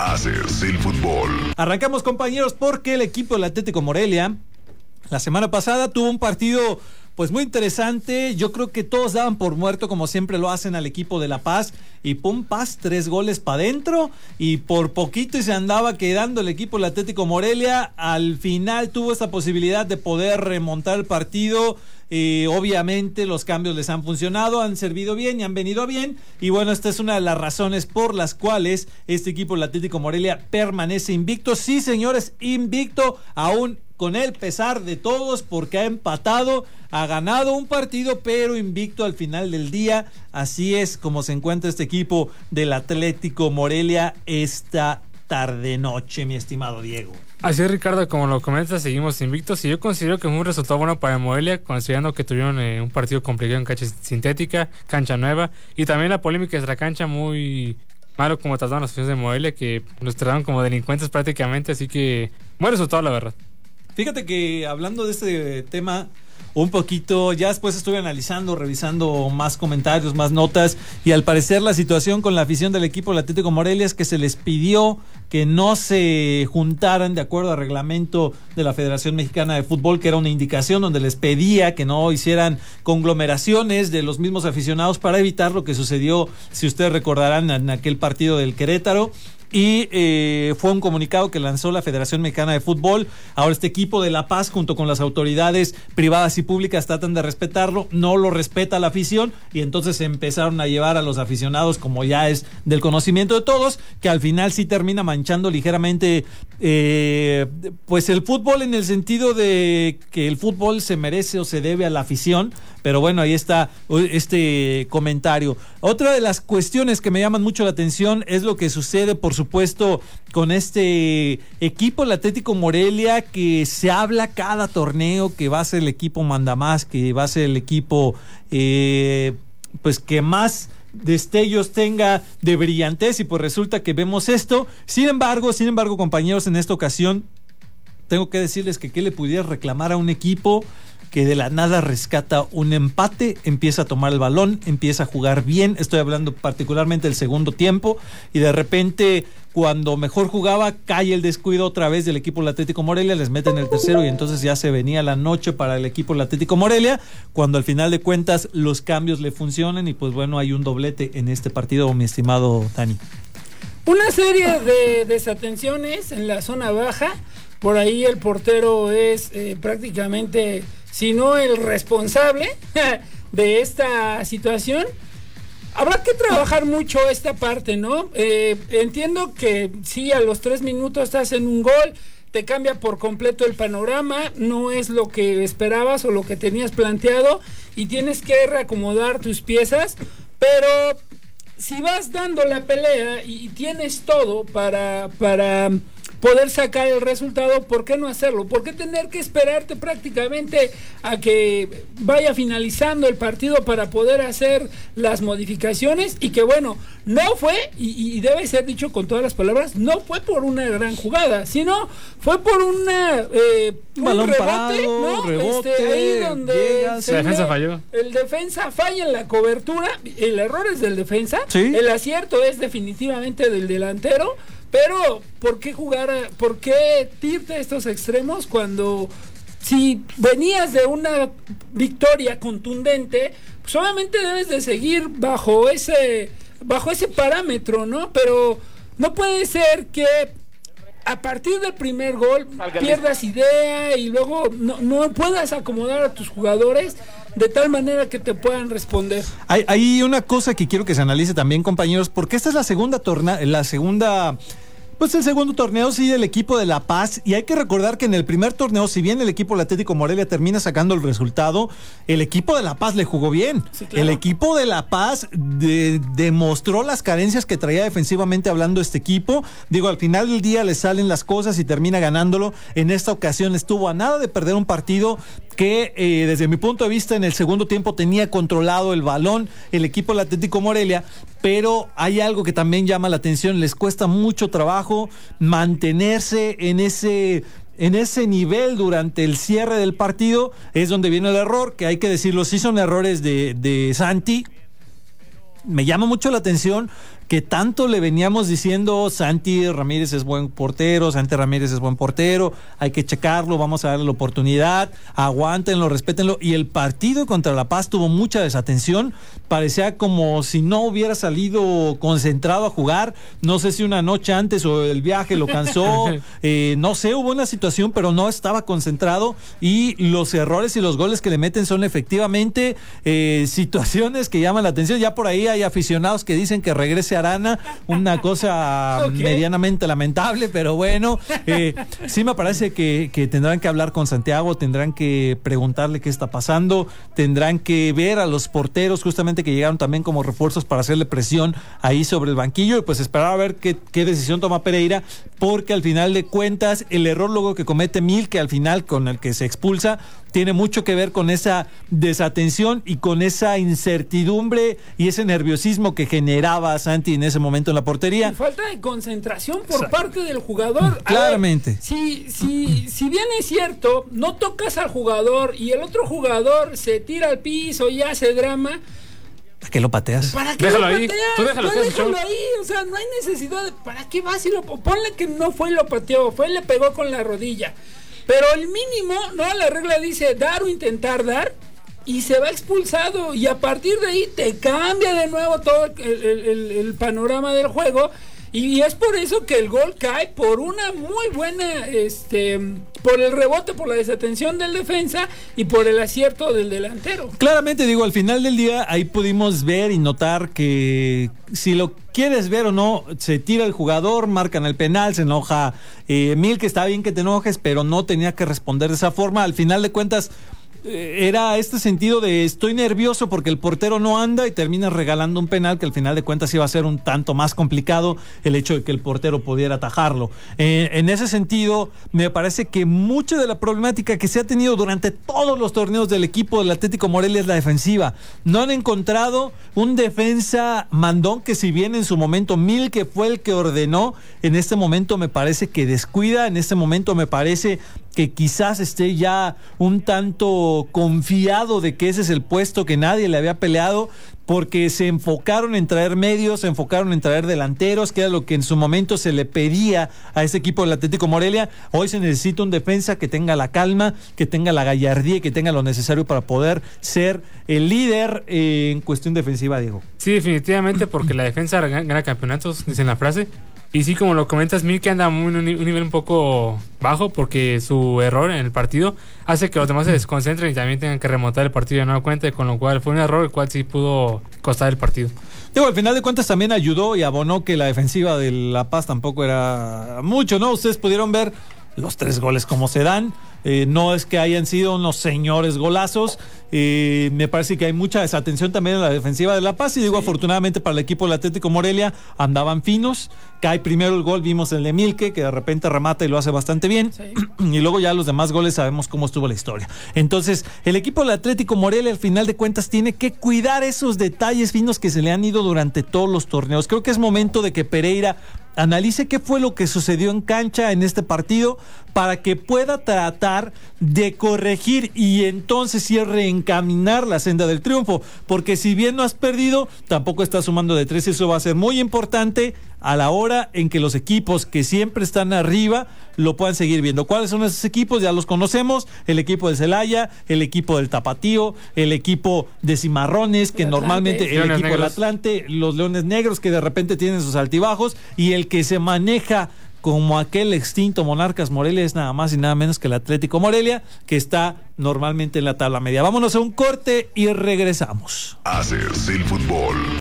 Haces el fútbol. Arrancamos compañeros porque el equipo del Atlético Morelia la semana pasada tuvo un partido pues muy interesante. Yo creo que todos daban por muerto, como siempre lo hacen al equipo de La Paz. Y pum, paz, tres goles para adentro. Y por poquito y se andaba quedando el equipo del Atlético Morelia. Al final tuvo esta posibilidad de poder remontar el partido. Obviamente los cambios les han funcionado, han servido bien y han venido bien. Y bueno, esta es una de las razones por las cuales este equipo del Atlético Morelia permanece invicto. Sí, señores, invicto aún con el pesar de todos porque ha empatado, ha ganado un partido, pero invicto al final del día. Así es como se encuentra este equipo del Atlético Morelia esta tarde noche, mi estimado Diego. Así es, Ricardo, como lo comentas, seguimos invictos y yo considero que fue un resultado bueno para Morelia, considerando que tuvieron eh, un partido complicado en cancha sintética, cancha nueva y también la polémica de la cancha muy malo como trataron las aficiones de Morelia, que nos trataron como delincuentes prácticamente, así que buen resultado, la verdad. Fíjate que hablando de este tema un poquito, ya después estuve analizando, revisando más comentarios, más notas y al parecer la situación con la afición del equipo del Atlético Morelia es que se les pidió que no se juntaran de acuerdo al reglamento de la Federación Mexicana de Fútbol, que era una indicación donde les pedía que no hicieran conglomeraciones de los mismos aficionados para evitar lo que sucedió, si ustedes recordarán, en aquel partido del Querétaro y eh, fue un comunicado que lanzó la Federación Mexicana de Fútbol. Ahora este equipo de La Paz junto con las autoridades privadas y públicas tratan de respetarlo, no lo respeta la afición. Y entonces empezaron a llevar a los aficionados como ya es del conocimiento de todos, que al final sí termina manchando ligeramente eh, pues el fútbol en el sentido de que el fútbol se merece o se debe a la afición pero bueno, ahí está este comentario. Otra de las cuestiones que me llaman mucho la atención es lo que sucede, por supuesto, con este equipo, el Atlético Morelia, que se habla cada torneo que va a ser el equipo manda más, que va a ser el equipo, eh, pues que más destellos tenga de brillantez y pues resulta que vemos esto. Sin embargo, sin embargo, compañeros, en esta ocasión tengo que decirles que qué le pudiera reclamar a un equipo que de la nada rescata un empate, empieza a tomar el balón, empieza a jugar bien, estoy hablando particularmente del segundo tiempo, y de repente cuando mejor jugaba cae el descuido otra vez del equipo del Atlético Morelia, les meten el tercero y entonces ya se venía la noche para el equipo del Atlético Morelia, cuando al final de cuentas los cambios le funcionan y pues bueno, hay un doblete en este partido, mi estimado Dani. Una serie de desatenciones en la zona baja, por ahí el portero es eh, prácticamente sino el responsable de esta situación. Habrá que trabajar mucho esta parte, ¿no? Eh, entiendo que sí, a los tres minutos estás en un gol, te cambia por completo el panorama, no es lo que esperabas o lo que tenías planteado y tienes que reacomodar tus piezas, pero si vas dando la pelea y tienes todo para, para poder sacar el resultado, ¿por qué no hacerlo? ¿Por qué tener que esperarte prácticamente a que vaya finalizando el partido para poder hacer las modificaciones? Y que bueno, no fue, y, debe ser dicho con todas las palabras, no fue por una gran jugada, sino fue por una, eh, un balón rebote, ¿no? Este, ahí donde el defensa falló. El defensa falla en la cobertura, el error es del defensa, el acierto es definitivamente del delantero. Pero, ¿por qué jugar, por qué irte a estos extremos cuando si venías de una victoria contundente, pues obviamente debes de seguir bajo ese, bajo ese parámetro, ¿no? Pero no puede ser que a partir del primer gol pierdas idea y luego no, no puedas acomodar a tus jugadores de tal manera que te puedan responder. Hay, hay una cosa que quiero que se analice también, compañeros, porque esta es la segunda torna, la segunda pues el segundo torneo sí del equipo de La Paz y hay que recordar que en el primer torneo, si bien el equipo del Atlético Morelia termina sacando el resultado, el equipo de La Paz le jugó bien. El equipo de La Paz demostró las carencias que traía defensivamente hablando este equipo. Digo, al final del día le salen las cosas y termina ganándolo. En esta ocasión estuvo a nada de perder un partido que eh, desde mi punto de vista en el segundo tiempo tenía controlado el balón el equipo del Atlético Morelia, pero hay algo que también llama la atención, les cuesta mucho trabajo mantenerse en ese en ese nivel durante el cierre del partido. Es donde viene el error, que hay que decirlo, sí son errores de, de Santi, me llama mucho la atención que tanto le veníamos diciendo, Santi Ramírez es buen portero, Santi Ramírez es buen portero, hay que checarlo, vamos a darle la oportunidad, aguántenlo, respétenlo. Y el partido contra La Paz tuvo mucha desatención, parecía como si no hubiera salido concentrado a jugar, no sé si una noche antes o el viaje lo cansó, eh, no sé, hubo una situación, pero no estaba concentrado y los errores y los goles que le meten son efectivamente eh, situaciones que llaman la atención. Ya por ahí hay aficionados que dicen que regrese Arana, una cosa medianamente lamentable, pero bueno, eh, sí me parece que, que, tendrán que hablar con Santiago, tendrán que preguntarle qué está pasando, tendrán que ver a los porteros justamente que llegaron también como refuerzos para hacerle presión ahí sobre el banquillo y pues esperar a ver qué, qué decisión toma Pereira, porque al final de cuentas el error luego que comete Mil, que al final con el que se expulsa, tiene mucho que ver con esa desatención y con esa incertidumbre y ese nerviosismo que generaba Santi en ese momento en la portería. falta de concentración por parte del jugador. Claramente. si, si, si bien es cierto, no tocas al jugador y el otro jugador se tira al piso y hace drama. ¿Para qué lo pateas? ¿Para qué déjalo lo ahí. pateas? Tú déjalo, déjalo ahí. O sea, no hay necesidad. De, ¿Para qué vas y lo ponle que no fue y lo pateó? Fue y le pegó con la rodilla. Pero el mínimo, ¿no? La regla dice dar o intentar dar. Y se va expulsado. Y a partir de ahí te cambia de nuevo todo el, el- el- el panorama del juego. Y es por eso que el gol cae por una muy buena, este, por el rebote, por la desatención del defensa y por el acierto del delantero. Claramente digo, al final del día ahí pudimos ver y notar que si lo quieres ver o no, se tira el jugador, marcan el penal, se enoja eh, Mil, que está bien que te enojes, pero no tenía que responder de esa forma. Al final de cuentas, era este sentido de estoy nervioso porque el portero no anda y terminas regalando un penal que al final de cuentas iba a ser un tanto más complicado el hecho de que el portero pudiera atajarlo. Eh, en ese sentido, me parece que mucha de la problemática que se ha tenido durante todos los torneos del equipo del Atlético Morelia es la defensiva. No han encontrado un defensa mandón que si bien en su momento Mil que fue el que ordenó, en este momento me parece que descuida, en este momento me parece que quizás esté ya un tanto confiado de que ese es el puesto que nadie le había peleado, porque se enfocaron en traer medios, se enfocaron en traer delanteros, que era lo que en su momento se le pedía a ese equipo del Atlético Morelia. Hoy se necesita un defensa que tenga la calma, que tenga la gallardía y que tenga lo necesario para poder ser el líder eh, en cuestión defensiva, Diego. Sí, definitivamente, porque la defensa gana, gana campeonatos, dicen la frase. Y sí, como lo comentas, Mir que anda ni- un nivel un poco bajo porque su error en el partido hace que los demás se desconcentren y también tengan que remontar el partido de nueva cuenta, con lo cual fue un error el cual sí pudo costar el partido. Digo, al final de cuentas también ayudó y abonó que la defensiva de La Paz tampoco era mucho, ¿no? Ustedes pudieron ver los tres goles como se dan. Eh, no es que hayan sido unos señores golazos. Eh, me parece que hay mucha desatención también en la defensiva de La Paz. Y digo, afortunadamente para el equipo del Atlético Morelia andaban finos. Cae primero el gol, vimos el de Milke, que de repente remata y lo hace bastante bien. Sí. Y luego ya los demás goles sabemos cómo estuvo la historia. Entonces, el equipo del Atlético Morelia, al final de cuentas, tiene que cuidar esos detalles finos que se le han ido durante todos los torneos. Creo que es momento de que Pereira analice qué fue lo que sucedió en cancha en este partido para que pueda tratar de corregir y entonces sí reencaminar la senda del triunfo. Porque si bien no has perdido, tampoco estás sumando de tres. Eso va a ser muy importante a la hora en que los equipos que siempre están arriba lo puedan seguir viendo. ¿Cuáles son esos equipos? Ya los conocemos. El equipo de Celaya, el equipo del Tapatío, el equipo de Cimarrones, que El Atlante. normalmente el Leones equipo del. Atlante, los Leones Negros que de repente tienen sus altibajos y el que se maneja como aquel extinto Monarcas Morelia es nada más y nada menos que el Atlético Morelia, que está normalmente en la tabla media. Vámonos a un corte y regresamos. Haces el fútbol.